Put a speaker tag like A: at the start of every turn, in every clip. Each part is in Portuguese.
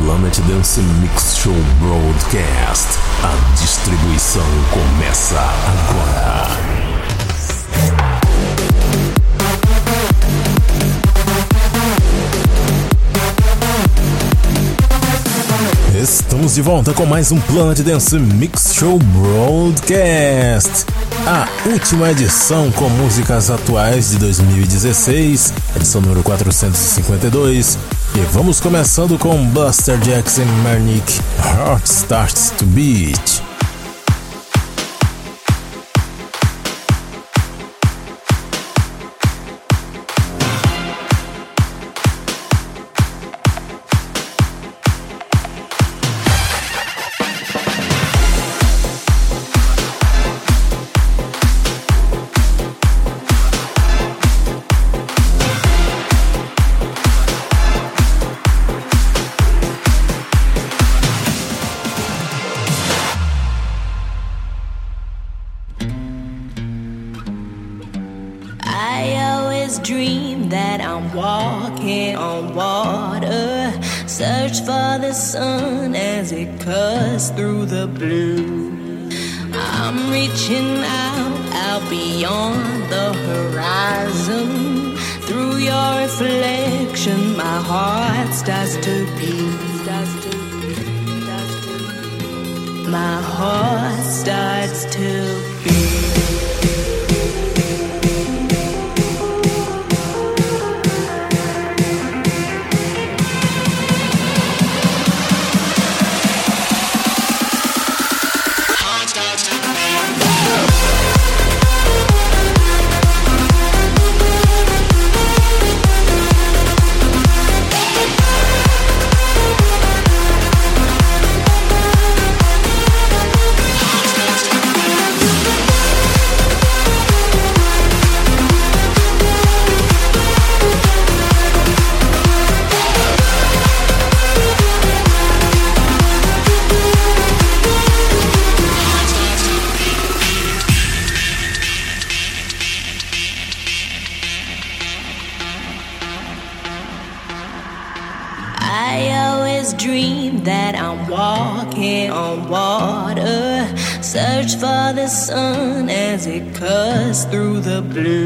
A: Planet Dance Mix Show Broadcast. A distribuição começa agora. Estamos de volta com mais um Planet Dance Mix Show Broadcast. A última edição com músicas atuais de 2016, edição número 452. E vamos começando com Buster Jackson Marnick, Heart Starts to Beat. the blue.
B: I'm reaching out, out
A: beyond the horizon. Through your reflection, my heart starts to beat. My heart. through the blue.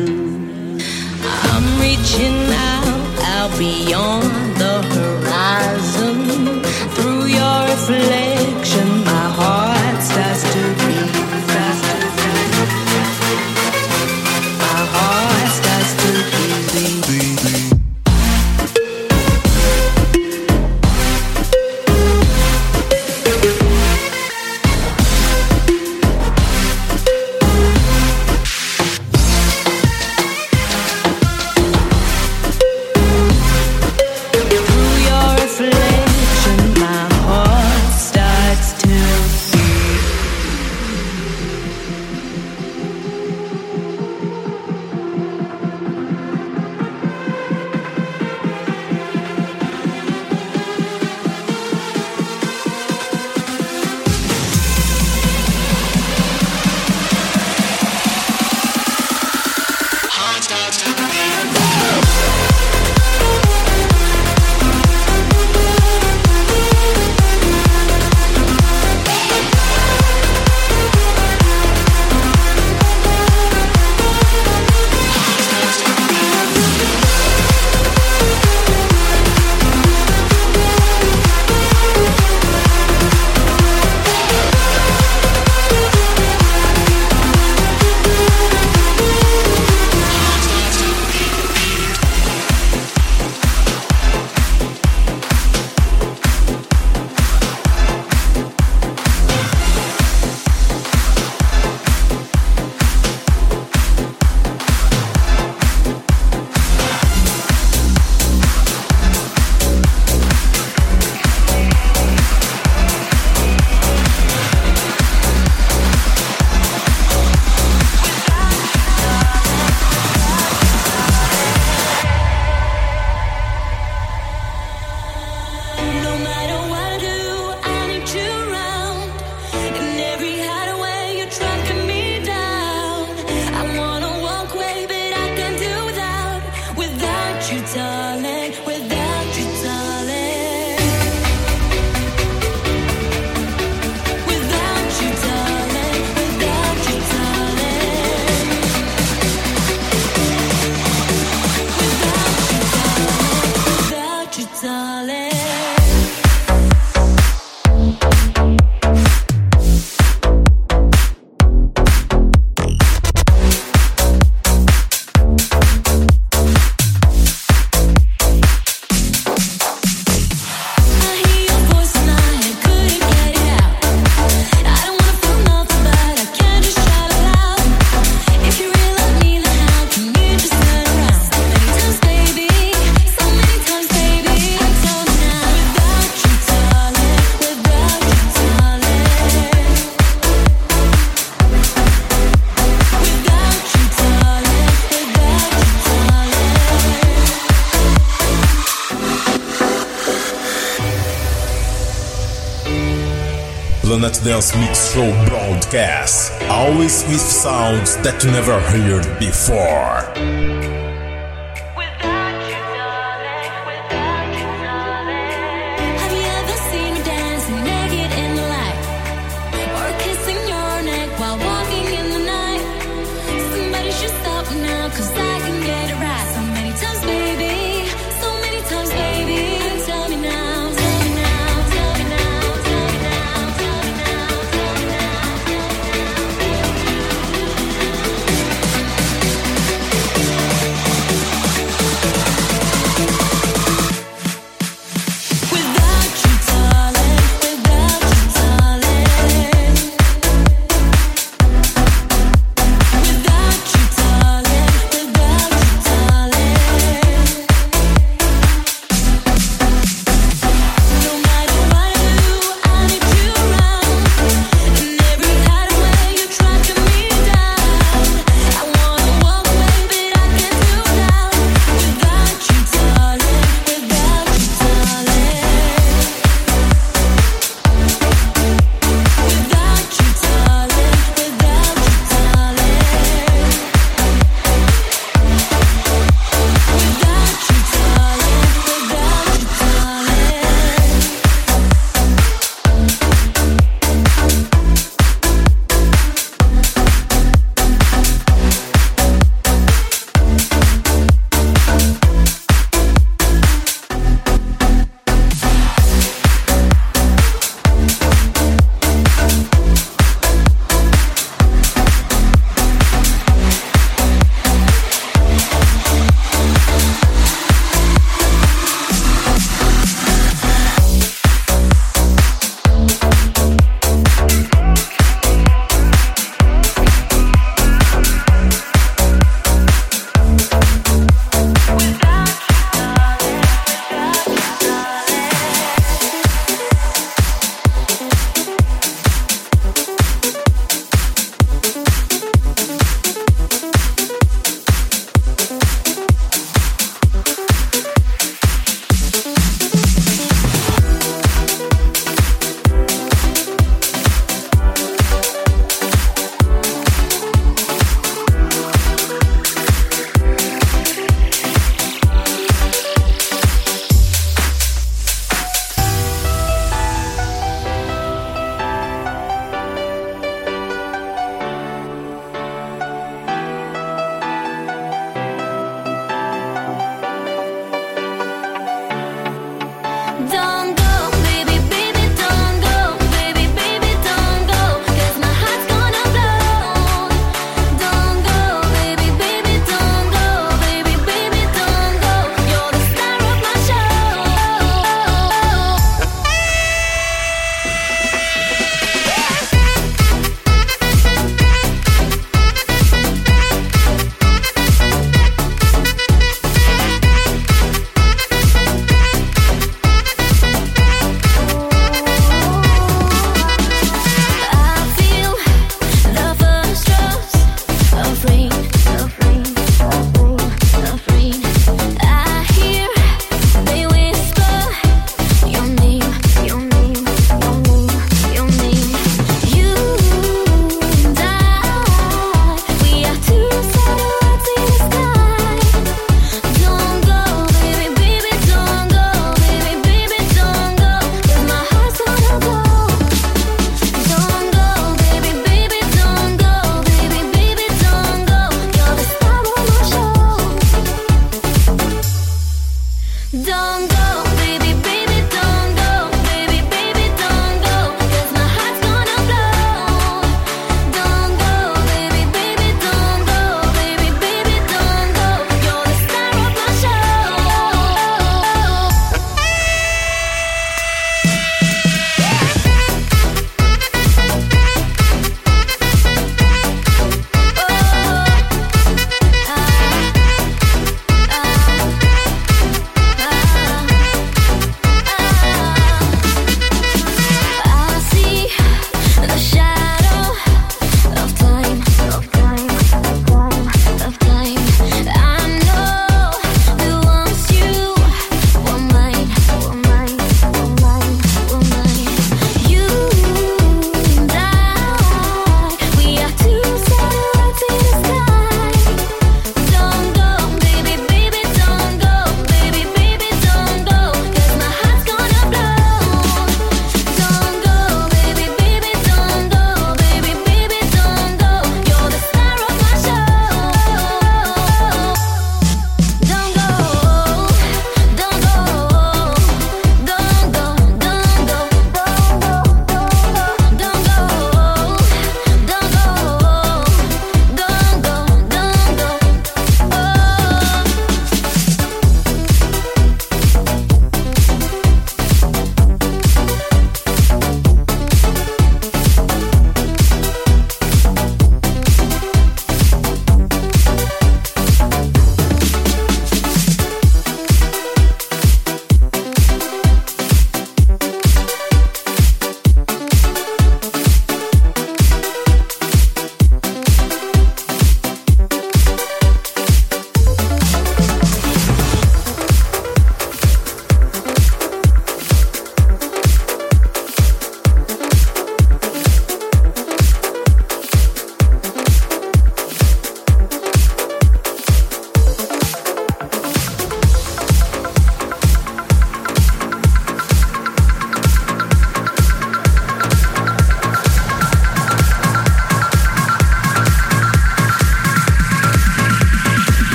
A: Broadcast, always with sounds that you never heard before.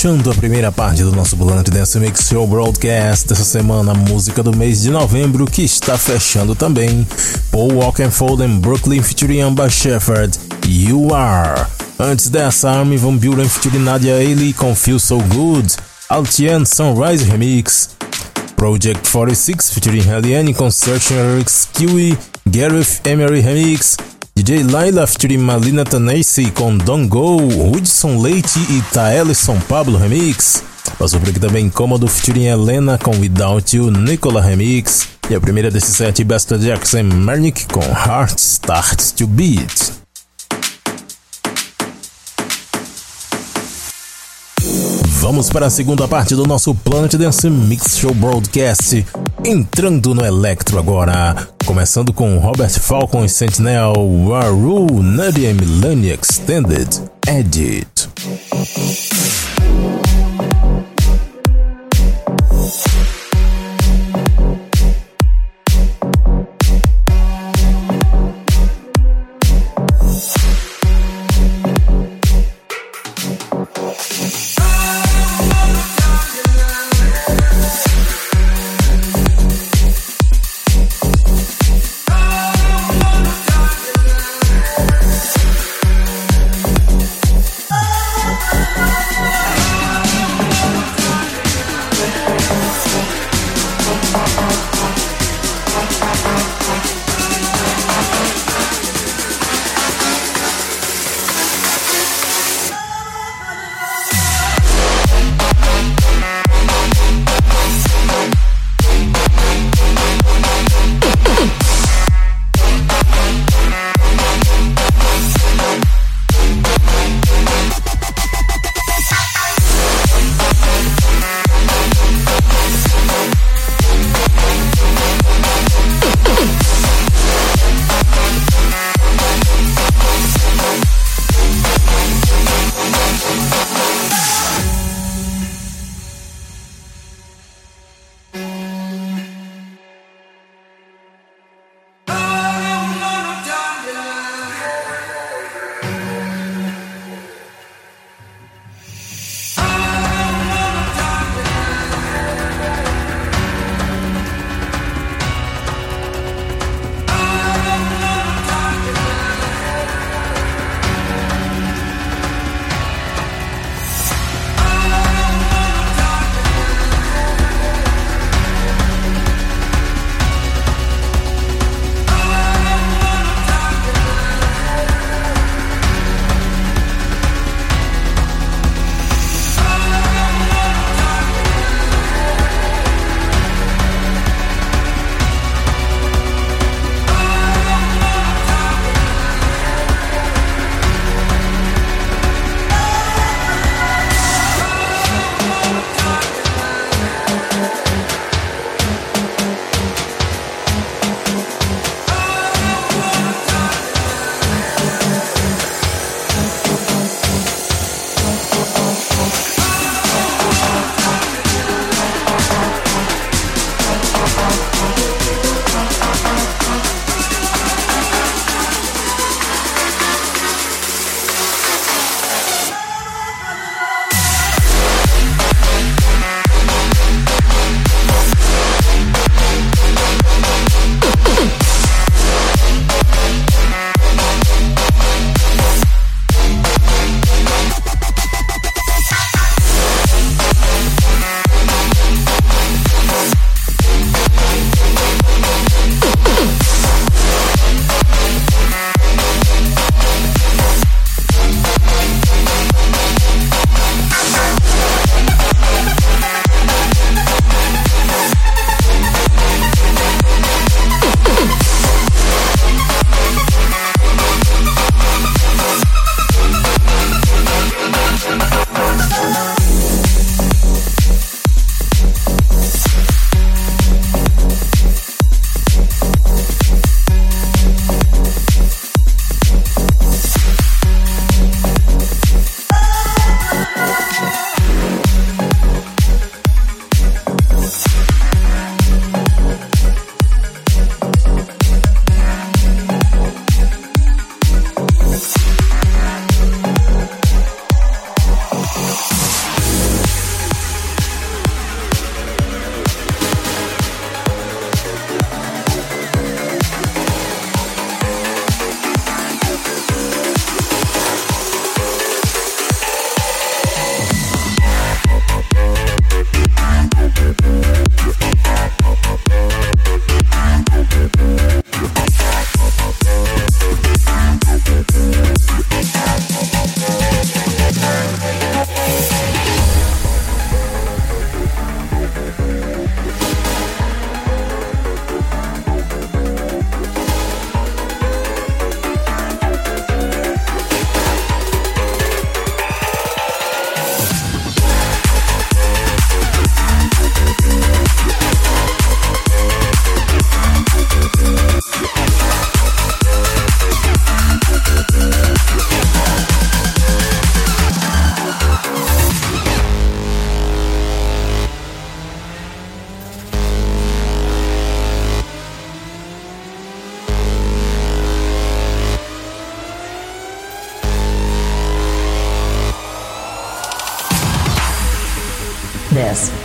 B: Fechando a primeira parte do nosso Planet Dance Mix Show Broadcast dessa semana, a música do mês de novembro que está fechando também. Paul Walkenfold and Brooklyn featuring Amber Shepherd, You Are. Antes dessa, Armin Van Buren featuring Nadia Ailey com Feel So Good, Altian Sunrise Remix. Project 46 featuring Helliane com Searching Lyrics Kiwi, Gareth Emery Remix. Laila featuring Malina Tanesi com Don't Go, Hudson Leite e Taelison Pablo Remix. Passou por aqui também Cômodo featuring Helena com Without You, Nicola Remix. E a primeira desse set, Besta Jackson Mernick com Heart Starts to Beat. Vamos para a segunda parte do nosso Planet Dance Mix Show Broadcast, entrando no Electro agora, começando com Robert Falcon e Sentinel, Waru, Nadia Milani Extended, Edit.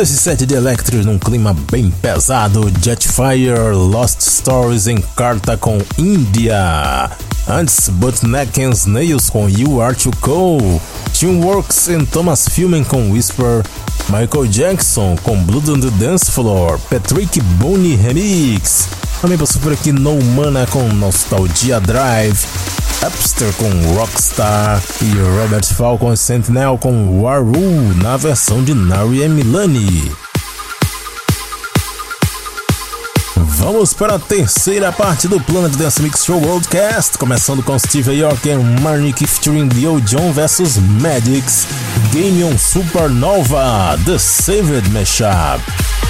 B: Fechando esse set de Electro num clima bem pesado, Jetfire Lost Stories em carta com India. Antes, Bootneck and Snails com You Are Too Cold. Teamworks and Thomas Filmen com Whisper. Michael Jackson com Blood on the Dance Floor. Patrick Boone Remix. Também passou por aqui No Mana com Nostalgia Drive. Upster com Rockstar e Robert Falcon Sentinel com Waru na versão de Nari Milani. Vamos para a terceira parte do Planet Dance Mix Show Worldcast, começando com Steve York e Marnik featuring Leo John vs Magix, Game on Supernova, The Saved Mashup.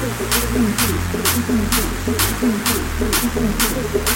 C: thank
B: you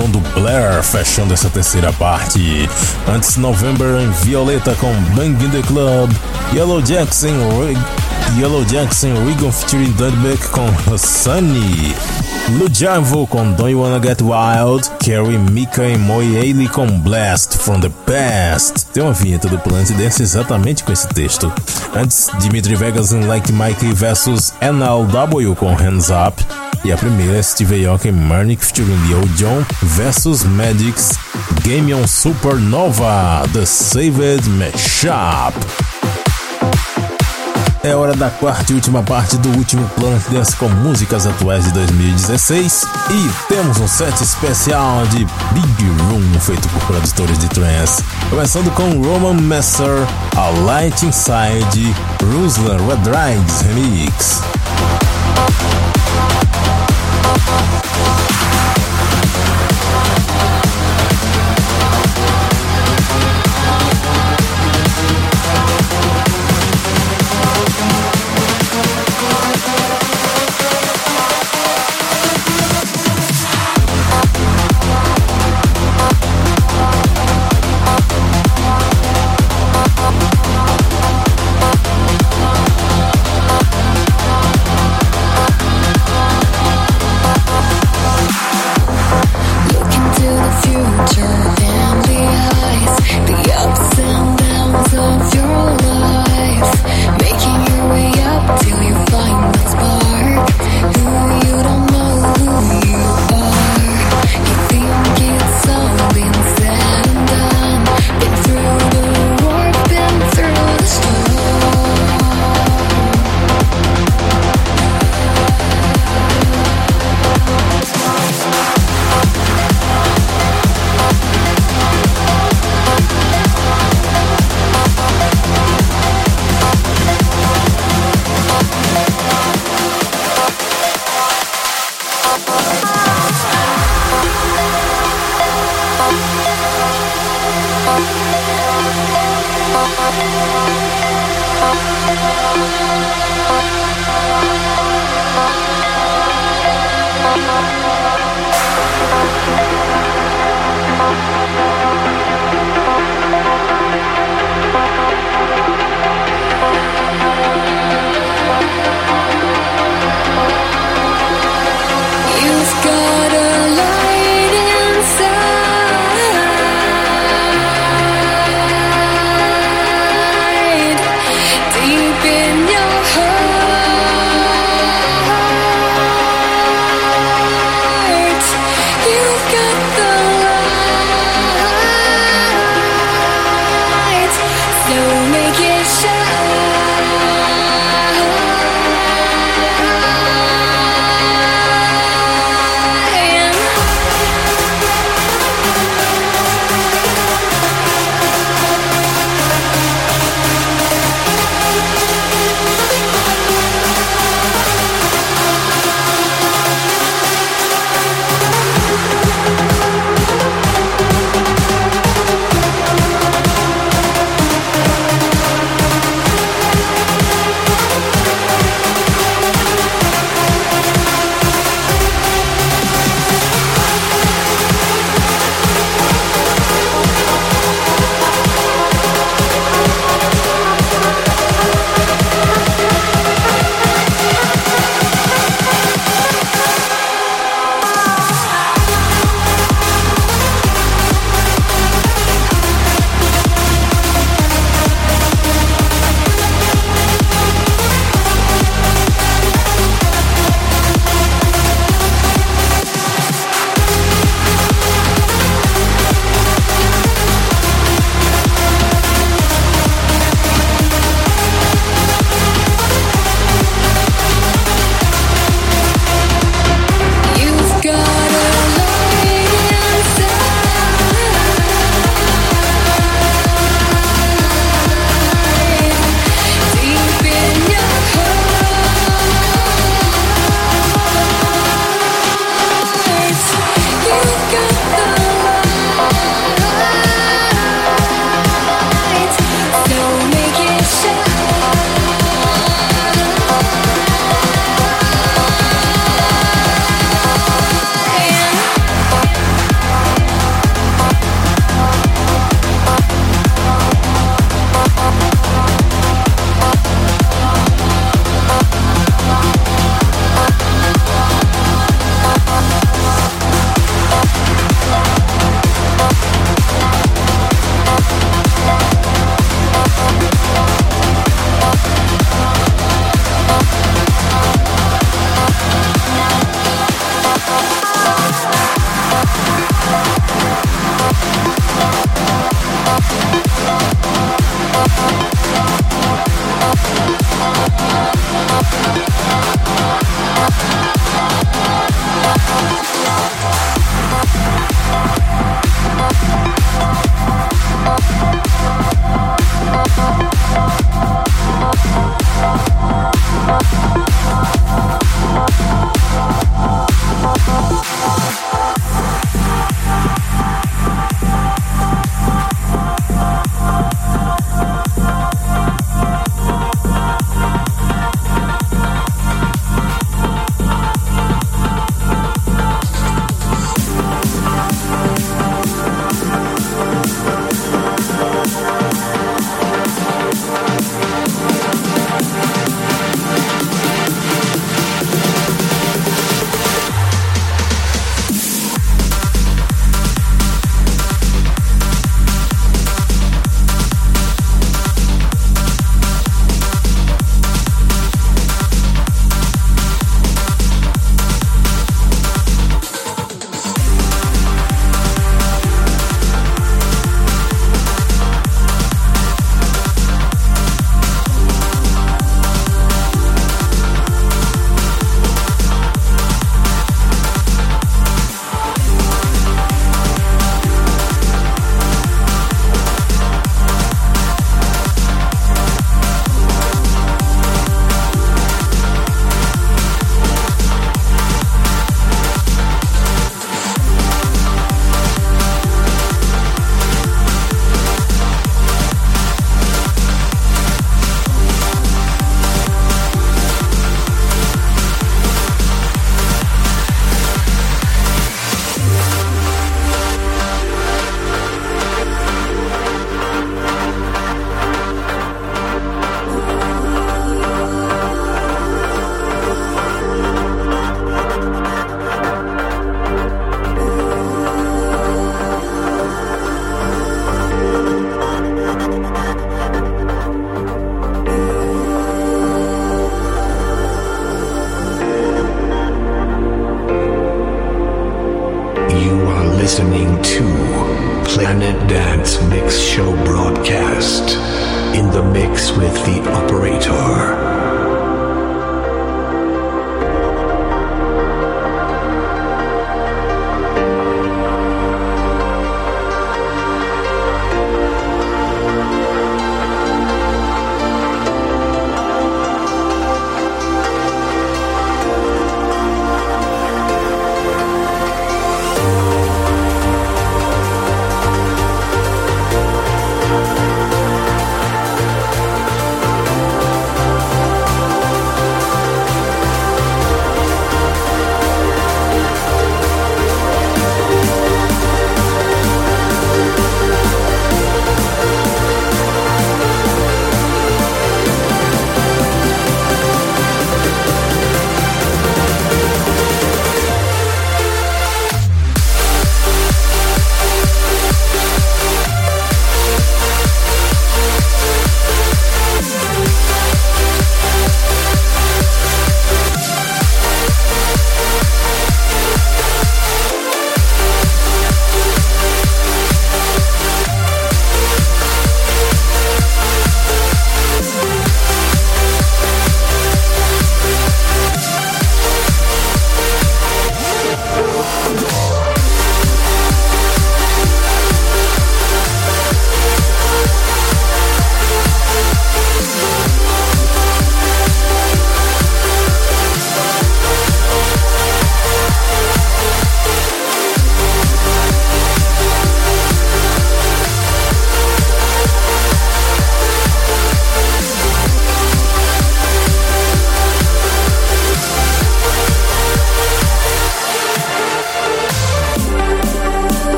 B: Produção do Blair, fechando essa terceira parte. Antes, November em Violeta com Bang in the Club, Yellow Jackson, Yellow Jackson, Regan featuring Dudbeck com Sunny. Lujavo com Don't You Wanna Get Wild, Carrie Mika e Moe Ailey com Blast from the Past. Tem uma vinheta do Planet Dance exatamente com esse texto. Antes, Dimitri Vegas em Like Mike versus NLW com Hands Up. E a primeira, Steve Aoki Marnik featuring Leo John versus Magic's Game on Supernova, The Saved Mashup. É hora da quarta e última parte do último Planet Dance com músicas atuais de 2016 e temos um set especial de Big Room feito por produtores de trance. Começando com Roman Messer, A Light Inside, Ruslan Redrides Remix.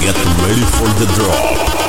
C: Get ready for the
B: drop.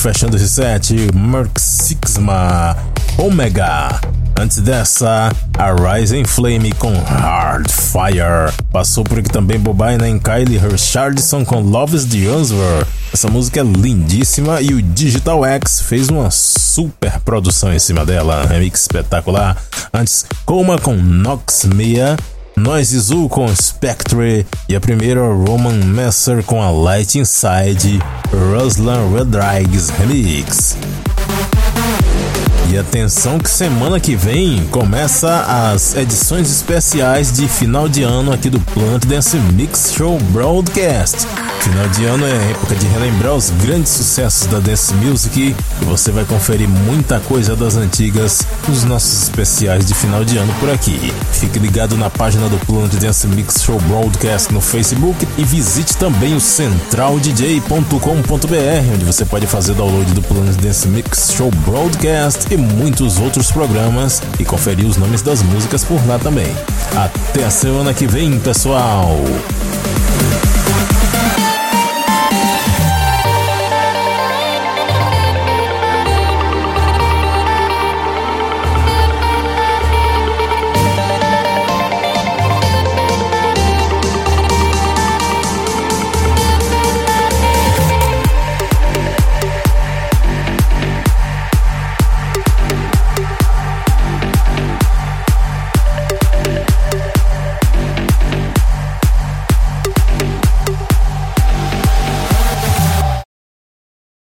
B: Fechando esse set, Merc Sixma, Omega. Antes dessa, a Rising Flame com Hard Fire. Passou por aqui também Bobina e Kylie Richardson com Love's the Answer. Essa música é lindíssima e o Digital X fez uma super produção em cima dela. Remix espetacular. Antes, Coma com Nox Mia. Noise Zoo com Spectre e a primeira Roman Messer com a Light Inside, Ruslan Rodrigues Remix. E atenção que semana que vem começa as edições especiais de final de ano aqui do Plant Dance Mix Show Broadcast. Final de ano é época de relembrar os grandes sucessos da dance music e você vai conferir muita coisa das antigas nos nossos especiais de final de ano por aqui. Fique ligado na página do Plant Dance Mix Show Broadcast no Facebook e visite também o centraldj.com.br, onde você pode fazer download do Plant Dance Mix Show Broadcast e muitos outros programas e conferir os nomes das músicas por lá também. Até a semana que vem, pessoal!